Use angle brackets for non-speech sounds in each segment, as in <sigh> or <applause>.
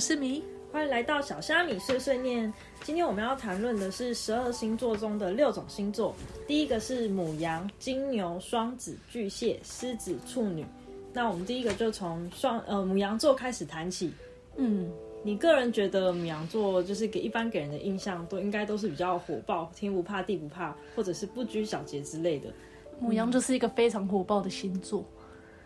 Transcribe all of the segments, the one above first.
是米，欢迎来到小虾米碎碎念。今天我们要谈论的是十二星座中的六种星座。第一个是母羊、金牛、双子、巨蟹、狮子、处女。那我们第一个就从双呃母羊座开始谈起。嗯，你个人觉得母羊座就是给一般给人的印象都应该都是比较火爆，天不怕地不怕，或者是不拘小节之类的。母羊就是一个非常火爆的星座，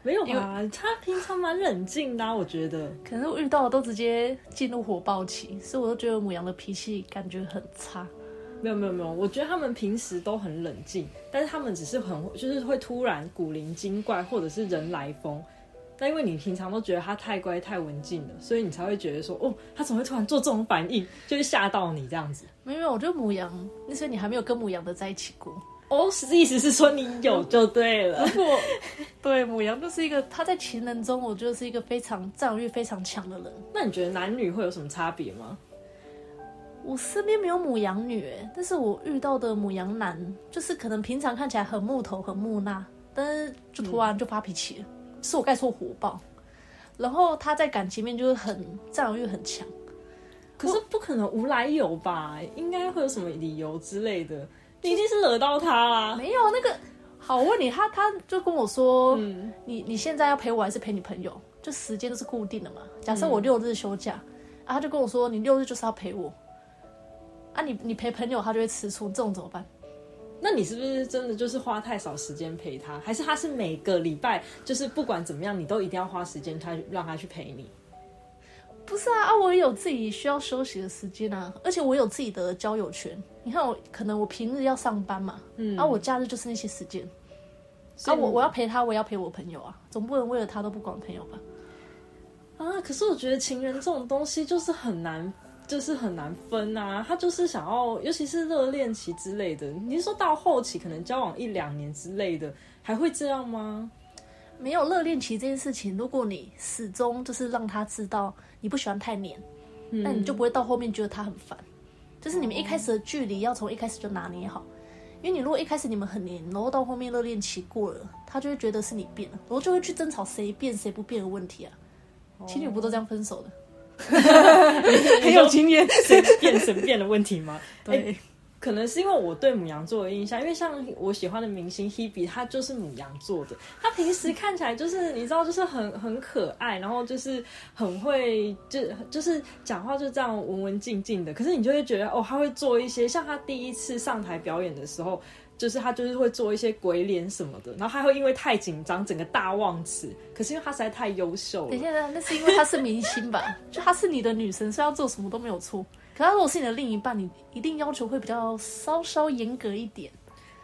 没有吧？他平常蛮冷静的啊、我觉得。可是我遇到的都直接进入火爆期，所以我都觉得母羊的脾气感觉很差。没有没有没有，我觉得他们平时都很冷静，但是他们只是很就是会突然古灵精怪，或者是人来疯。但因为你平常都觉得他太乖太文静了，所以你才会觉得说，哦，他怎么会突然做这种反应，就会吓到你这样子。没有，我觉得母羊，那是你还没有跟母羊的在一起过。哦，是意思是说你有 <laughs> 就对了。我 <laughs> 对母羊就是一个，他在情人中，我觉得是一个非常占有欲非常强的人。那你觉得男女会有什么差别吗？我身边没有母羊女，哎，但是我遇到的母羊男，就是可能平常看起来很木头、很木讷，但是就突然就发脾气了，是我概错火爆。然后他在感情面就是很占有欲很强，可是不可能无来由吧？应该会有什么理由之类的。你一定是惹到他啦。没有那个。好，我问你，他他就跟我说，嗯你你现在要陪我还是陪你朋友？就时间都是固定的嘛。假设我六日休假，啊，他就跟我说，你六日就是要陪我。啊你，你陪朋友，他就会吃醋，这种怎么办？那你是不是真的就是花太少时间陪他？还是他是每个礼拜就是不管怎么样，你都一定要花时间他让他去陪你？不是啊，啊，我也有自己需要休息的时间啊，而且我有自己的交友圈。你看我，可能我平日要上班嘛，嗯啊，我假日就是那些时间。啊，我我要陪他，我也要陪我朋友啊，总不能为了他都不管朋友吧？啊，可是我觉得情人这种东西就是很难，就是很难分啊。他就是想要，尤其是热恋期之类的，你是说到后期可能交往一两年之类的，还会这样吗？没有热恋期这件事情，如果你始终就是让他知道你不喜欢太黏，那你就不会到后面觉得他很烦。就是你们一开始的距离要从一开始就拿捏好，因为你如果一开始你们很黏，然后到后面热恋期过了，他就会觉得是你变了，然后就会去争吵谁变谁不变的问题啊。情侣不都这样分手的？<laughs> <laughs> 很有经验，谁变谁变的问题吗？<laughs> 对，可能是因为我对母羊座的印象，因为像我喜欢的明星 Hebe，他就是母羊座的。他平时看起来就是你知道，就是很很可爱，然后就是很会，就就是讲话就这样文文静静的。可是你就会觉得哦，他会做一些像他第一次上台表演的时候。就是他就是会做一些鬼脸什么的，然后他会因为太紧张，整个大忘词。可是因为他实在太优秀了，等一下，那是因为他是明星吧？<laughs> 就他是你的女神，所以要做什么都没有错。可他如果是你的另一半，你一定要求会比较稍稍严格一点。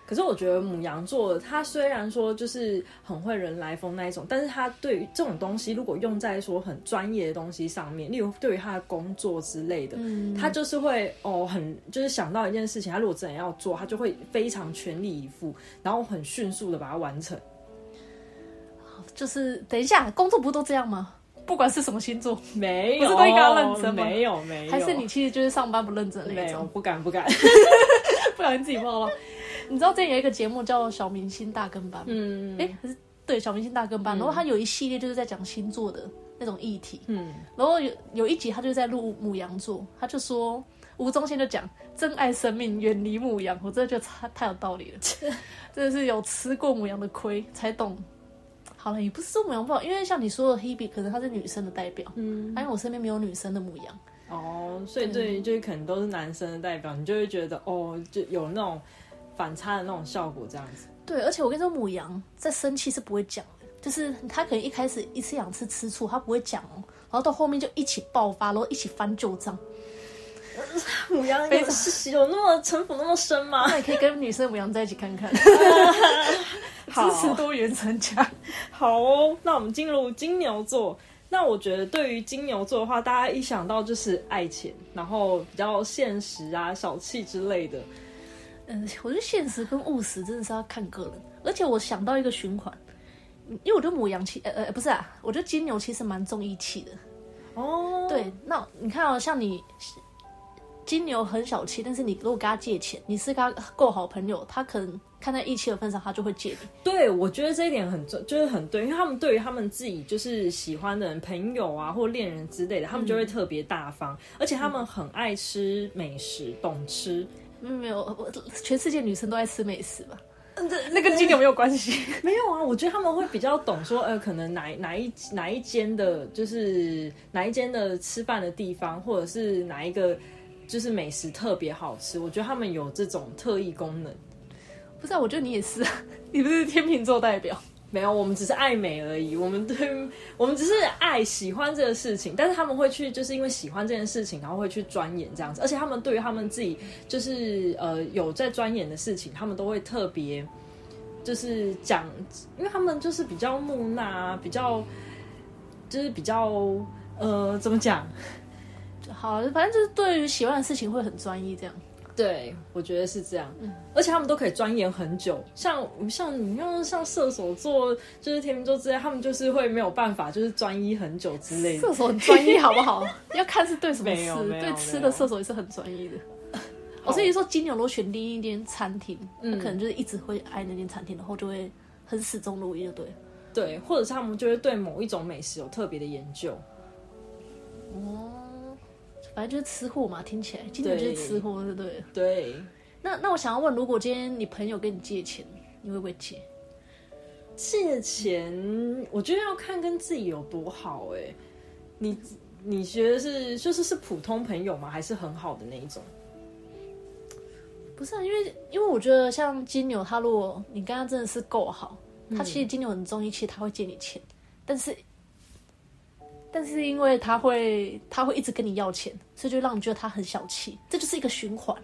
可是我觉得母羊座，他虽然说就是很会人来疯那一种，但是他对于这种东西，如果用在说很专业的东西上面，例如对于他的工作之类的，嗯他就是会哦很就是想到一件事情，他如果真的要做，他就会非常全力以赴，然后很迅速的把它完成。就是等一下，工作不都这样吗？不管是什么星座，没有，不是都应该要认真吗没有，没有，还是你其实就是上班不认真的那没有，种，不敢，不敢。<laughs> 不小心自己爆了。你知道之前有一个节目叫《小明星大跟班》吗？嗯哎、可是对小明星大跟班，然后他有一系列就是在讲星座的那种议题，嗯，然后有有一集他就在录母羊座，他就说吴宗宪就讲珍爱生命，远离母羊，我真的觉得太太有道理了，<laughs> 真的是有吃过母羊的亏才懂。好了，也不是说母羊不好，因为像你说的 Hebe，可能她是女生的代表，嗯，因为我身边没有女生的母羊，哦，所以对，就是可能都是男生的代表，你就会觉得哦，就有那种反差的那种效果，这样子。对，而且我跟你说，母羊在生气是不会讲的，就是他可能一开始一次两次吃醋，他不会讲哦，然后到后面就一起爆发，然后一起翻旧账。<laughs> 母羊有有那么城府那么深吗？那你可以跟女生母羊在一起看看，<laughs> <laughs> 支持多元成家。好哦，那我们进入金牛座。那我觉得对于金牛座的话，大家一想到就是爱钱，然后比较现实啊、小气之类的。嗯，我觉得现实跟务实真的是要看个人，而且我想到一个循环，因为我觉得母羊其呃呃不是啊，我觉得金牛其实蛮重义气的。哦，对，那你看哦，像你金牛很小气，但是你如果跟他借钱，你是跟他够好朋友，他可能看在义气的份上，他就会借你。对，我觉得这一点很重，就是很对，因为他们对于他们自己就是喜欢的人、朋友啊，或恋人之类的，他们就会特别大方，而且他们很爱吃美食，懂吃。嗯，没有，我全世界女生都爱吃美食吧？那跟金牛没有关系。<laughs> 没有啊，我觉得他们会比较懂说，呃，可能哪哪一哪一间的，就是哪一间的吃饭的地方，或者是哪一个就是美食特别好吃。我觉得他们有这种特异功能。不是，啊，我觉得你也是，你不是天秤座代表。没有，我们只是爱美而已。我们对，我们只是爱喜欢这个事情，但是他们会去，就是因为喜欢这件事情，然后会去钻研这样子。而且他们对于他们自己，就是呃有在钻研的事情，他们都会特别就是讲，因为他们就是比较木讷，比较就是比较呃怎么讲？好，反正就是对于喜欢的事情会很专一这样。对，我觉得是这样，嗯而且他们都可以钻研很久。像像你像像射手座，就是天秤座之类，他们就是会没有办法，就是专一很久之类的。射手很专一，好不好？<laughs> 要看是对什么吃，对吃的射手也是很专一的。<laughs> 我所以说，金牛如果选另一间餐厅，他可能就是一直会爱那间餐厅，然后就会很始终如一，就对。对，或者是他们就会对某一种美食有特别的研究。哦。反正就是吃货嘛，听起来金牛就是吃货，对不对？对。那那我想要问，如果今天你朋友跟你借钱，你会不会借？借钱，我觉得要看跟自己有多好哎。你你觉得是就是是普通朋友吗？还是很好的那一种？不是啊，因为因为我觉得像金牛，他如果你跟他真的是够好，他其实金牛很中意，其实他会借你钱，但是。但是因为他会，他会一直跟你要钱，所以就让你觉得他很小气，这就是一个循环。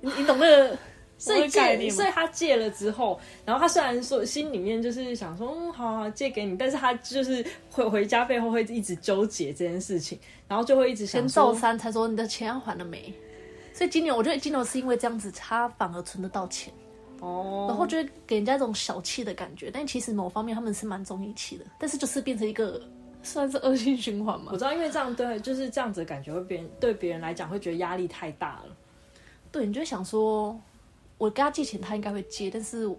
你你懂那个？<laughs> 所以借，所以他借了之后，然后他虽然说心里面就是想说，嗯，好好借给你，但是他就是回回家背后会一直纠结这件事情，然后就会一直想赵三才说你的钱还了没？所以金牛，我觉得金牛是因为这样子，他反而存得到钱哦，然后就会给人家一种小气的感觉，但其实某方面他们是蛮重义气的，但是就是变成一个。算是恶性循环吗？我知道，因为这样对，就是这样子的感觉，会别人对别人来讲会觉得压力太大了。对，你就想说，我跟他借钱，他应该会借，但是我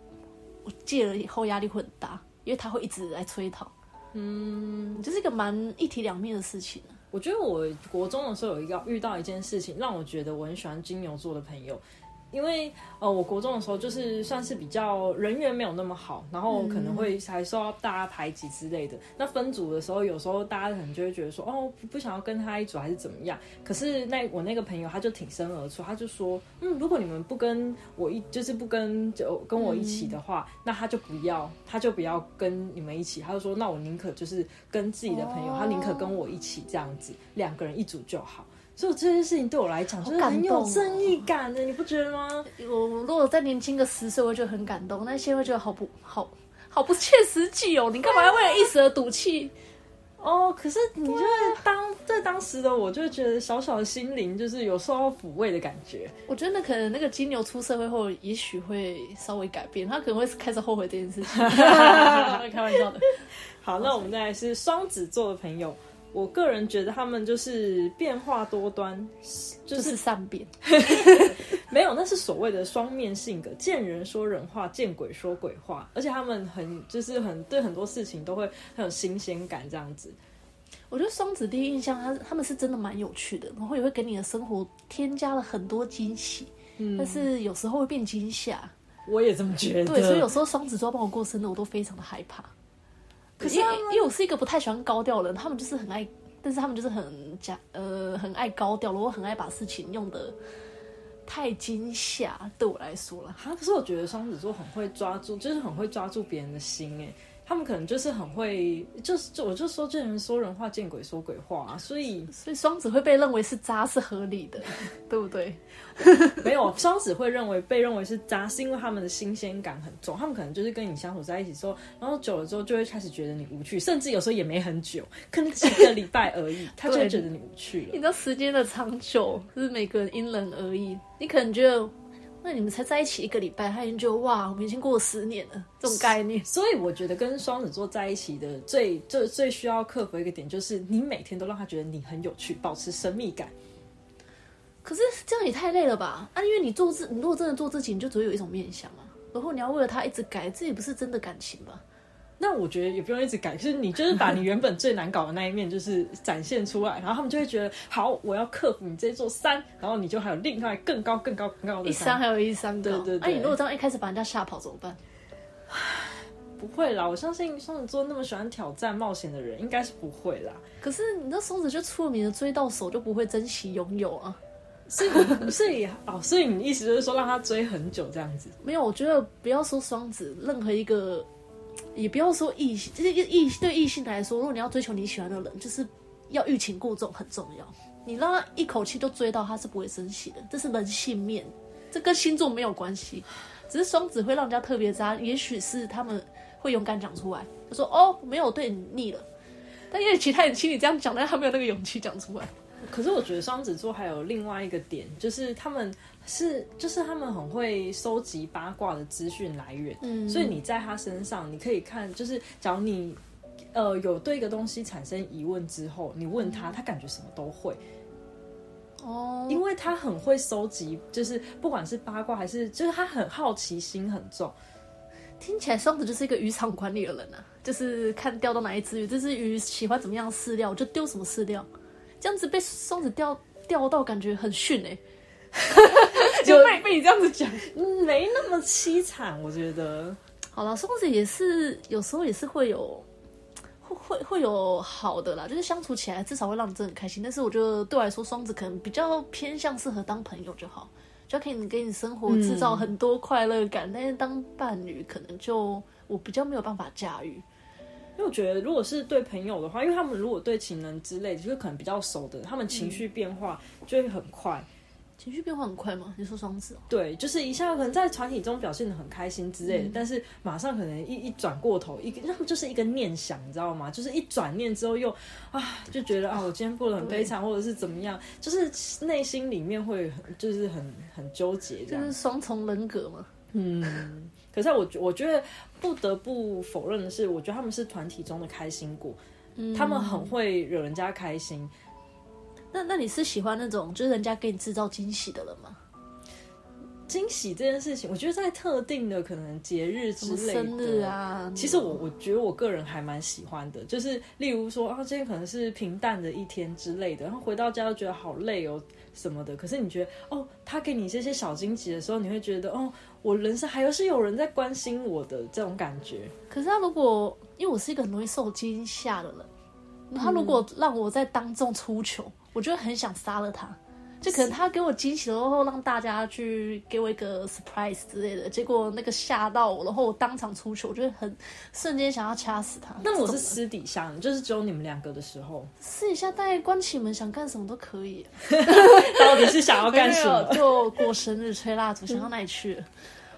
借了以后压力会很大，因为他会一直来催讨。嗯，这是一个蛮一体两面的事情。我觉得我国中的时候有一个遇到一件事情，让我觉得我很喜欢金牛座的朋友。因为呃，我国中的时候就是算是比较人缘没有那么好，然后可能会还受到大家排挤之类的。那分组的时候，有时候大家可能就会觉得说，哦，不想要跟他一组还是怎么样。可是那我那个朋友他就挺身而出，他就说，嗯，如果你们不跟我一，就是不跟就跟我一起的话，那他就不要，他就不要跟你们一起。他就说，那我宁可就是跟自己的朋友，他宁可跟我一起这样子，两个人一组就好。所以这件事情对我来讲就是很有正义感的，你不觉得吗？我如果再年轻个十岁，我就很感动；但现在觉得好不好，好不切实际哦！你干嘛要为了一时的赌气？哦，可是你就是当在当时的我，就会觉得小小的心灵就是有受到抚慰的感觉。我觉得可能那个金牛出社会后，也许会稍微改变，他可能会开始后悔这件事情。<laughs> <laughs> 开玩笑的。好，那我们再来是双子座的朋友。我个人觉得他们就是变化多端，就是善变，<laughs> 没有，那是所谓的双面性格，见人说人话，见鬼说鬼话，而且他们很就是很对很多事情都会很有新鲜感，这样子。我觉得双子第一印象，他他们是真的蛮有趣的，然后也会给你的生活添加了很多惊喜，但是有时候会变惊吓。我也这么觉得，对，所以有时候双子座帮我过生日，我都非常的害怕。可是，因为我是一个不太喜欢高调的人，他们就是很爱，但是他们就是很假，呃，很爱高调，我很爱把事情用的太惊吓，对我来说了。哈，可是我觉得双子座很会抓住，就是很会抓住别人的心，哎。他们可能就是很会，就是就我就说见人说人话，见鬼说鬼话，所以 <laughs> 所以双子会被认为是渣是合理的，<laughs> 对不对？没有，双子会认为被认为是渣，是因为他们的新鲜感很重，他们可能就是跟你相处在一起之后，然后久了之后就会开始觉得你无趣，甚至有时候也没很久，可能几个礼拜而已，<laughs> 他就会觉得你无趣了。你知道时间的长久是每个人因人而异，你可能觉得。那你们才在一起一个礼拜，他已经觉得哇，我们已经过了十年了，这种概念。所以我觉得跟双子座在一起的最最最需要克服一个点，就是你每天都让他觉得你很有趣，保持神秘感。可是这样也太累了吧？啊，因为你做自，你如果真的做自己，你就只会有一种面相啊。然后你要为了他一直改，这也不是真的感情吧？那我觉得也不用一直改，就是你就是把你原本最难搞的那一面就是展现出来，然后他们就会觉得好，我要克服你这座山，然后你就还有另外更高、更高、更高的一山还有一山高。对对对那、你如果这样一开始把人家吓跑怎么办？<sighs> 不会啦，我相信双子座那么喜欢挑战冒险的人，应该是不会啦。可是你那双子就出了名的追到手就不会珍惜拥有啊。所以，所以哦，所以你意思就是说让他追很久这样子？没有，我觉得不要说双子，任何一个，也不要说异性，就是异对异性来说，如果你要追求你喜欢的人，就是要欲擒故纵很重要。你让他一口气都追到，他是不会生气的，这是人性面，这跟星座没有关系。只是双子会让人家特别渣，也许是他们会勇敢讲出来，他说哦，没有对你腻了。但因为其他人心里这样讲，但他没有那个勇气讲出来。可是我觉得双子座还有另外一个点，就是他们是，就是他们很会收集八卦的资讯来源，嗯，所以你在他身上，你可以看，就是假如你呃有对一个东西产生疑问之后，你问他，他感觉什么都会。哦，因为他很会收集，就是不管是八卦还是，就是他很好奇心很重。听起来双子就是一个渔场管理的人啊，就是看钓到哪一只鱼，这只鱼喜欢怎么样饲料，就丢什么饲料。这样子被双子钓钓到，感觉很逊哎。<laughs> 就被被你这样子讲，没那么凄惨，我觉得。好了，双子也是有时候也是会有。会会有好的啦，就是相处起来至少会让你真的很开心。但是我觉得对我来说，双子可能比较偏向适合当朋友就好，就可以给你生活制造很多快乐感。但是当伴侣，可能就我比较没有办法驾驭。因为我觉得，如果是对朋友的话，因为他们如果对情人之类，就是可能比较熟的，他们情绪变化就会很快。情绪变化很快吗？你说双子？对，就是一下可能在团体中表现的很开心之类的，但是马上可能一一转过头，一个他们就是一个念想，你知道吗？就是一转念之后又啊，就觉得啊，我今天过得很悲惨，或者是怎么样，就是内心里面会就是很很纠结，这样。就是双重人格嘛。嗯，可是我我觉得不得不否认的是，我觉得他们是团体中的开心果，他们很会惹人家开心。那那你是喜欢那种就是人家给你制造惊喜的人吗？惊喜这件事情，我觉得在特定的可能节日之类的，生日啊，其实我我觉得我个人还蛮喜欢的，就是例如说啊，今天可能是平淡的一天之类的，然后回到家又觉得好累哦什么的，可是你觉得哦，他给你这些小惊喜的时候，你会觉得哦，我人生还有是有人在关心我的这种感觉。可是他如果因为我是一个很容易受惊吓的人，他如果让我在当众出糗。我就很想杀了他，就可能他给我惊喜，然后让大家去给我一个 surprise 之类的，结果那个吓到我，然后我当场出糗，我就很瞬间想要掐死他。那我是私底下，就是只有你们两个的时候，私底下大家关起门想干什么都可以。<laughs> 到底是想要干什么？就过生日、吹蜡烛，想到哪里去？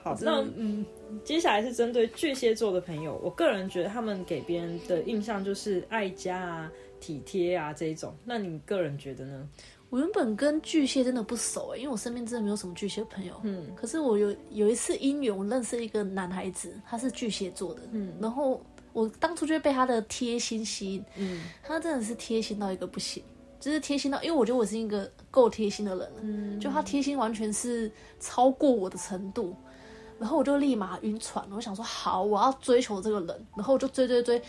好，那嗯，接下来是针对巨蟹座的朋友，我个人觉得他们给别人的印象就是爱家啊。体贴啊，这一种，那你个人觉得呢？我原本跟巨蟹真的不熟哎，因为我身边真的没有什么巨蟹朋友。嗯，可是我有有一次因缘，我认识一个男孩子，他是巨蟹座的。嗯，然后我当初就被他的贴心吸引。嗯，他真的是贴心到一个不行，就是贴心到，因为我觉得我是一个够贴心的人了。嗯，就他贴心完全是超过我的程度，然后我就立马晕船。我想说，好，我要追求这个人，然后我就追追追。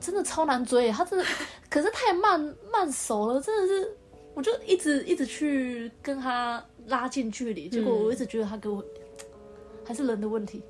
真的超难追，他真的，可是太慢慢熟了，真的是，我就一直一直去跟他拉近距离，结果我一直觉得他给我还是人的问题。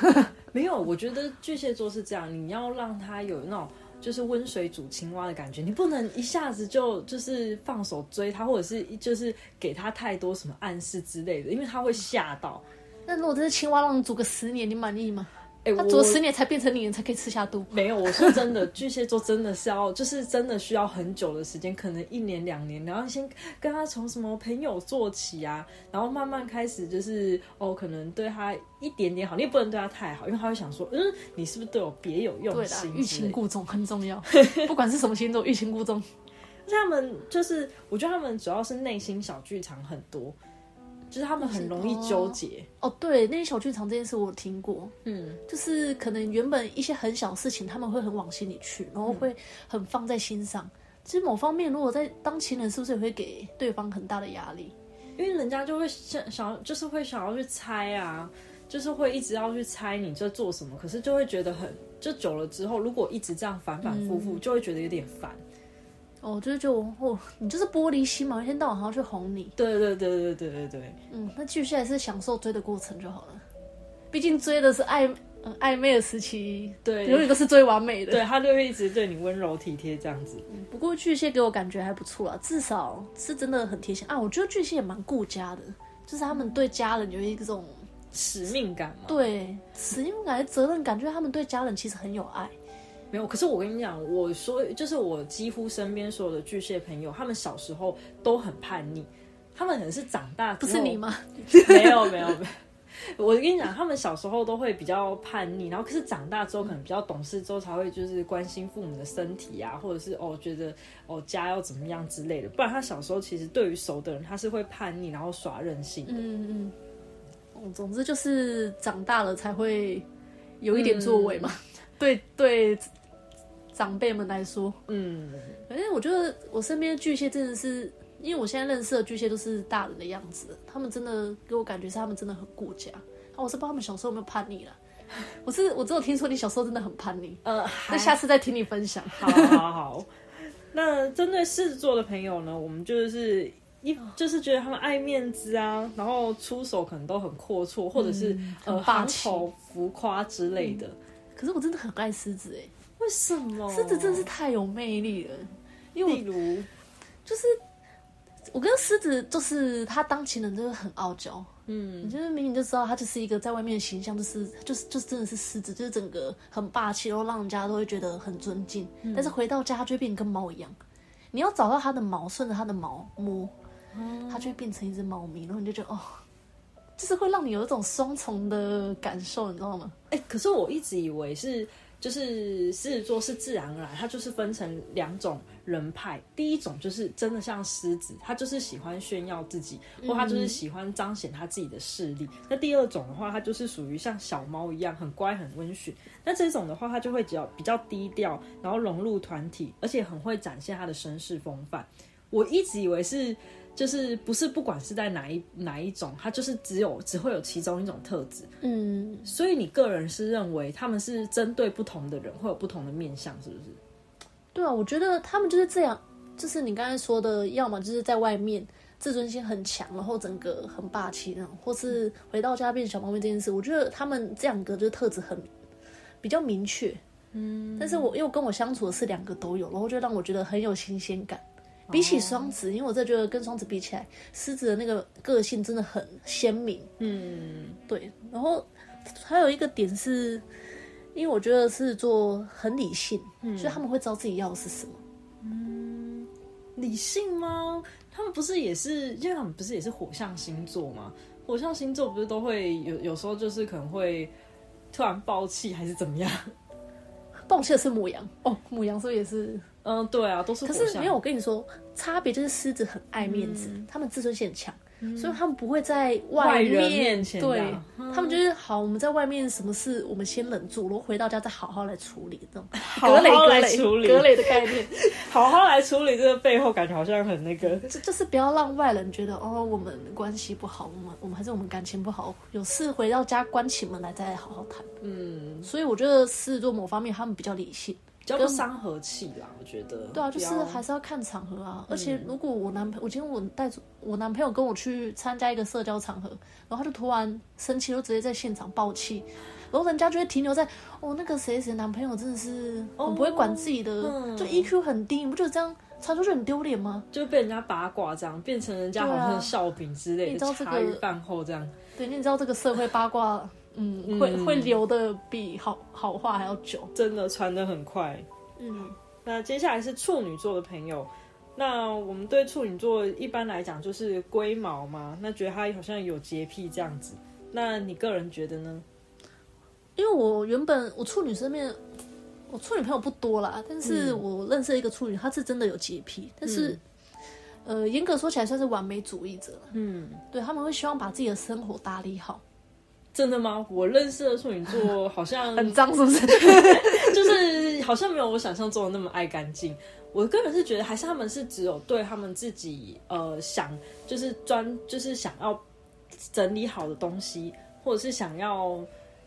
<laughs> 没有，我觉得巨蟹座是这样，你要让他有那种就是温水煮青蛙的感觉，你不能一下子就就是放手追他，或者是就是给他太多什么暗示之类的，因为他会吓到。那如果这是青蛙让你煮个十年，你满意吗？他做十年才变成你，才可以吃下肚。没有，我说真的，巨蟹座真的是要，就是真的需要很久的时间，可能一年两年，然后先跟他从什么朋友做起啊，然后慢慢开始，就是哦，可能对他一点点好，你也不能对他太好，因为他会想说，嗯，你是不是对我别有用心？欲擒故纵很重要，不管是什么星座，欲擒故纵。<laughs> 他们就是，我觉得他们主要是内心小剧场很多。就是他们很容易纠结哦，对，那些小剧场这件事我听过，嗯，就是可能原本一些很小事情，他们会很往心里去，然后会很放在心上。其实某方面，如果在当情人，是不是也会给对方很大的压力？因为人家就会想想要，就是会想要去猜啊，就是会一直要去猜你在做什么，可是就会觉得很，就久了之后，如果一直这样反反复复，就会觉得有点烦。哦，就是就哦，你就是玻璃心嘛，一天到晚还要去哄你。对对对对对对对，嗯，那巨蟹还是享受追的过程就好了，毕竟追的是暧嗯暧昧的时期，对永远都是最完美的。对他就会一直对你温柔体贴这样子。不过巨蟹给我感觉还不错啊，至少是真的很贴心啊。我觉得巨蟹也蛮顾家的，就是他们对家人有一种使命感嘛。对使命感、责任感，就是他们对家人其实很有爱。没有，可是我跟你讲，我说就是我几乎身边所有的巨蟹朋友，他们小时候都很叛逆，他们可能是长大不是你吗？<laughs> 没有没有没有，我跟你讲，他们小时候都会比较叛逆，然后可是长大之后可能比较懂事之后才会就是关心父母的身体啊，或者是哦觉得哦家要怎么样之类的，不然他小时候其实对于熟的人他是会叛逆，然后耍任性的。嗯嗯，总之就是长大了才会有一点作为嘛。对对。长辈们来说，嗯，反正我觉得我身边的巨蟹真的是，因为我现在认识的巨蟹都是大人的样子，他们真的给我感觉是他们真的很顾家。啊，我是不知道他们小时候有没有叛逆了，<laughs> 我是我只有听说你小时候真的很叛逆，呃，那下次再听你分享。好好好，<laughs> 那针对狮子座的朋友呢，我们就是一就是觉得他们爱面子啊，然后出手可能都很阔绰，或者是呃霸气、浮夸之类的。可是我真的很爱狮子哎。为什么狮子真的是太有魅力了？因为例如，就是我跟狮子，就是他当情人，就是很傲娇。嗯，你就是明明就知道他就是一个在外面的形象，就是就是就是真的是狮子，就是整个很霸气，然后让人家都会觉得很尊敬。但是回到家，他就会变跟猫一样。你要找到他的毛，顺着他的毛摸，它就会变成一只猫咪，然后你就觉得哦，就是会让你有一种双重的感受，你知道吗？哎，可是我一直以为是。就是狮子座是自然而然，它就是分成两种人派。第一种就是真的像狮子，他就是喜欢炫耀自己，或他就是喜欢彰显他自己的势力。那第二种的话，他就是属于像小猫一样很乖很温驯。那这种的话，他就会比较比较低调，然后融入团体，而且很会展现他的绅士风范。我一直以为是。就是不是不管是在哪一哪一种，它就是只有只会有其中一种特质。嗯，所以你个人是认为他们是针对不同的人会有不同的面相，是不是？对啊，我觉得他们就是这样，就是你刚才说的，要么就是在外面自尊心很强，然后整个很霸气那种，或是回到家变小猫咪这件事，我觉得他们这两个就是特质很比较明确。嗯，但是我因为跟我相处的是两个都有，然后就让我觉得很有新鲜感。比起双子，因为我真的觉得跟双子比起来，狮子的那个个性真的很鲜明。嗯，对。然后还有一个点是，因为我觉得狮子座很理性，所以他们会知道自己要的是什么。嗯，理性吗？他们不是也是，因为他们不是也是火象星座吗？火象星座不是都会有有时候就是可能会突然爆气，还是怎么样？<laughs> 爆气的是母羊哦，母羊是不是也是？嗯，对啊，都是。可是没有我跟你说，差别就是狮子很爱面子，他们自尊心很强，所以他们不会在外面对，他们就是好，我们在外面什么事我们先忍住，然后回到家再好好来处理这种 <laughs> 好好来处理格雷的概念，<laughs> 好好来处理这个背后感觉好像很那个，就就是不要让外人觉得哦，我们关系不好，我们我们还是我们感情不好，有事回到家关起门来再好好谈。嗯，所以我觉得狮子座某方面他们比较理性。比较不伤和气啦，我觉得。对啊，就是还是要看场合啊。而且如果我男朋友，我今天我带我男朋友跟我去参加一个社交场合，然后他就突然生气，就直接在现场爆气，然后人家就会停留在哦，那个谁谁男朋友真的是很不会管自己的，就 EQ 很低，你不觉得这样传出去很丢脸吗？就被人家八卦这样，变成人家好像笑柄之类的，茶余饭后这样。对，你知道这个社会八卦。嗯，会会留的比好好话还要久，真的传的很快。嗯，那接下来是处女座的朋友，那我们对处女座一般来讲就是龟毛嘛，那觉得他好像有洁癖这样子。那你个人觉得呢？因为我原本我处女身边，我处女朋友不多啦，但是我认识一个处女，他是真的有洁癖，但是呃，严格说起来算是完美主义者。嗯，对他们会希望把自己的生活打理好。真的吗？我认识的处女座好像 <laughs> 很脏，是不是？<laughs> 就是好像没有我想象中的那么爱干净。我个人是觉得，还是他们是只有对他们自己呃想，就是专就是想要整理好的东西，或者是想要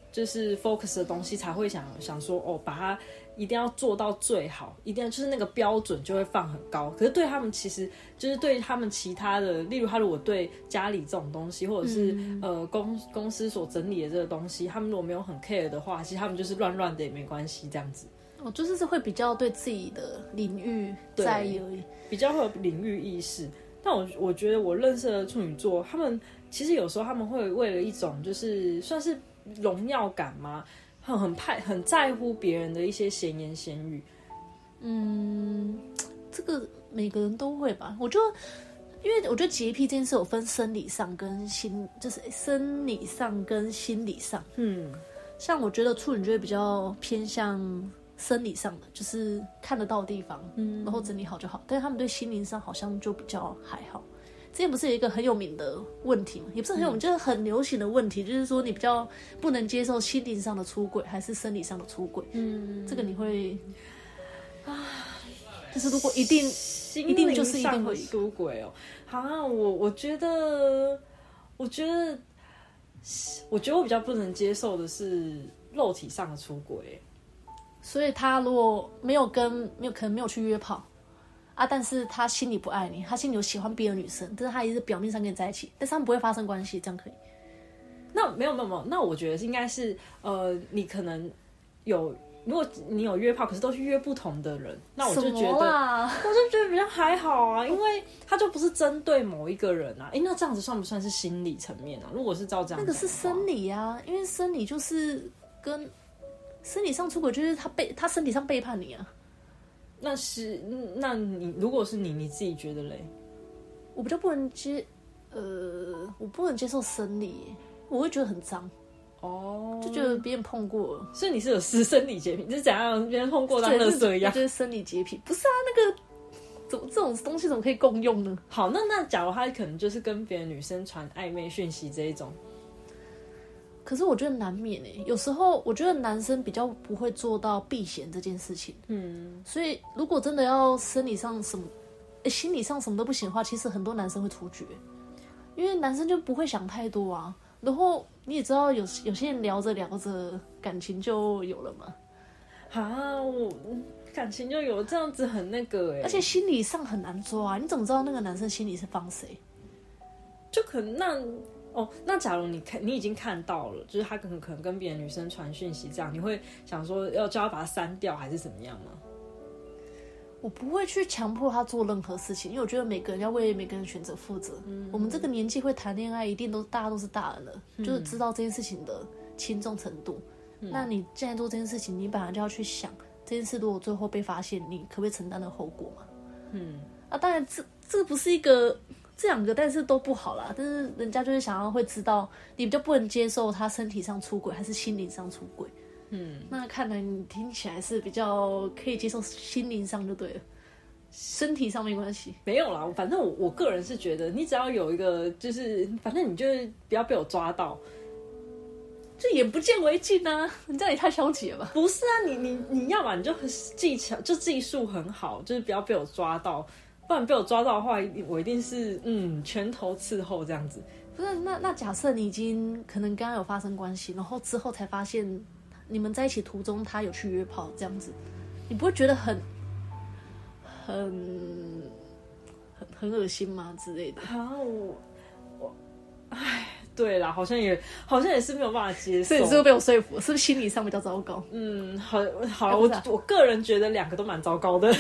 就是 focus 的东西，才会想想说哦，把它一定要做到最好，一定要就是那个标准就会放很高。可是对他们，其实就是对他们其他的，例如他如果对家里这种东西，或者是、呃公公司所整理的这个东西，他们如果没有很 care 的话，其实他们就是乱乱的也没关系，这样子。哦，就是是会比较对自己的领域在意而已。比较会有领域意识。但我我觉得我认识的处女座，他们其实有时候他们会为了一种就是算是荣耀感吗？很很派很在乎别人的一些闲言闲语。嗯，这个每个人都会吧。我就因为我觉得洁癖这件事有分生理上跟心，就是生理上跟心理上。嗯，像我觉得处女就会比较偏向生理上的，就是看得到的地方，嗯，然后整理好就好。但是他们对心灵上好像就比较还好。之前不是有一个很有名的问题吗？也不是很有名，就是很流行的问题，就是说你比较不能接受心灵上的出轨，还是生理上的出轨？嗯，这个你会啊，就是如果一定一定就是一定会出轨哦。啊，我我觉得，我觉得，我觉得我比较不能接受的是肉体上的出轨。所以他如果没有跟没有可能没有去约炮啊，但是他心里不爱你，他心里有喜欢别的女生，但是他也是表面上跟你在一起，但是他们不会发生关系，这样可以？那没有没有没有，那我觉得应该是呃，你可能有，如果你有约炮，可是都是约不同的人，那我就觉得，我就觉得比较还好啊，因为他就不是针对某一个人啊。哎，那这样子算不算是心理层面啊？如果是照这样，那个是生理啊，因为生理就是跟。生理上出轨就是他背他身体上背叛你啊，那是那你如果是你你自己觉得嘞？我比较不能接，呃，我不能接受生理，我会觉得很脏哦，就觉得别人碰过，所以你是有私生理洁癖，你是怎样别人碰过当垃圾一样？就是生理洁癖，不是啊？那个怎么这种东西怎么可以共用呢？好，那那假如他可能就是跟别的女生传暧昧讯息这一种。可是我觉得难免诶，有时候我觉得男生比较不会做到避嫌这件事情。嗯，所以如果真的要生理上什么，心理上什么都不行的话，其实很多男生会出局，因为男生就不会想太多啊。然后你也知道，有有些人聊着聊着感情就有了嘛。啊，我感情就有这样子很那个诶，而且心理上很难抓，你怎么知道那个男生心里是放谁？就可能那。哦，那假如你看你已经看到了，就是他可能可能跟别的女生传讯息这样，你会想说要叫他把他删掉还是怎么样吗？我不会去强迫他做任何事情，因为我觉得每个人要为每个人选择负责。嗯，我们这个年纪会谈恋爱，一定都大家都是大人了，就是知道这件事情的轻重程度。那你现在做这件事情，你本来就要去想这件事如果最后被发现，你可不可以承担的后果嘛？嗯，啊，当然这这不是一个。这两个但是都不好啦，但是人家就是想要会知道，你就不能接受他身体上出轨还是心灵上出轨？嗯，那看来你听起来是比较可以接受心灵上就对了，身体上没关系。没有啦，反正我我个人是觉得，你只要有一个，就是反正你就是不要被我抓到，就眼不见为净啊！你这样也太消极了吧？不是啊，你你你要嘛你就技巧就技术很好，就是不要被我抓到。不然被我抓到的话，我一定是嗯拳头伺候这样子。不是，那那假设你已经可能刚刚有发生关系，然后之后才发现你们在一起途中他有去约炮这样子，你不会觉得很很很很恶心吗之类的？啊，我我唉，对啦，好像也好像也是没有办法接受，所以是不是被我说服？是不是心理上比较糟糕？嗯，好好，我我个人觉得两个都蛮糟糕的。<laughs>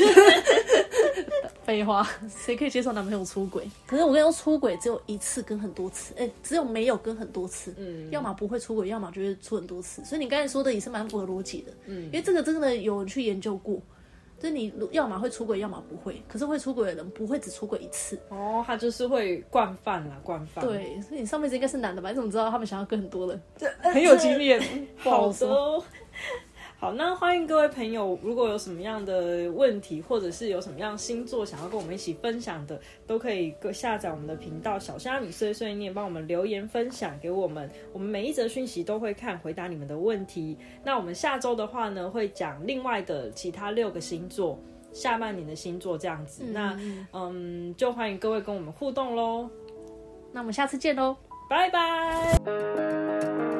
废话，<laughs> 谁可以接受男朋友出轨？可是我跟你说，出轨只有一次跟很多次，哎，只有没有跟很多次。嗯，要么不会出轨，要么就是出很多次。所以你刚才说的也是蛮符合逻辑的。嗯，因为这个真的有人去研究过，就是你要么会出轨，要么不会。可是会出轨的人不会只出轨一次。哦，他就是会惯犯啦，惯犯。对，所以你上辈子应该是男的吧？你怎么知道他们想要跟很多人？很有经验，好的。好，那欢迎各位朋友，如果有什么样的问题，或者是有什么样星座想要跟我们一起分享的，都可以各下载我们的频道小虾米碎碎念，帮我们留言分享给我们，我们每一则讯息都会看，回答你们的问题。那我们下周的话呢，会讲另外的其他六个星座下半年的星座这样子。那嗯，就欢迎各位跟我们互动喽。那我们下次见喽，拜拜。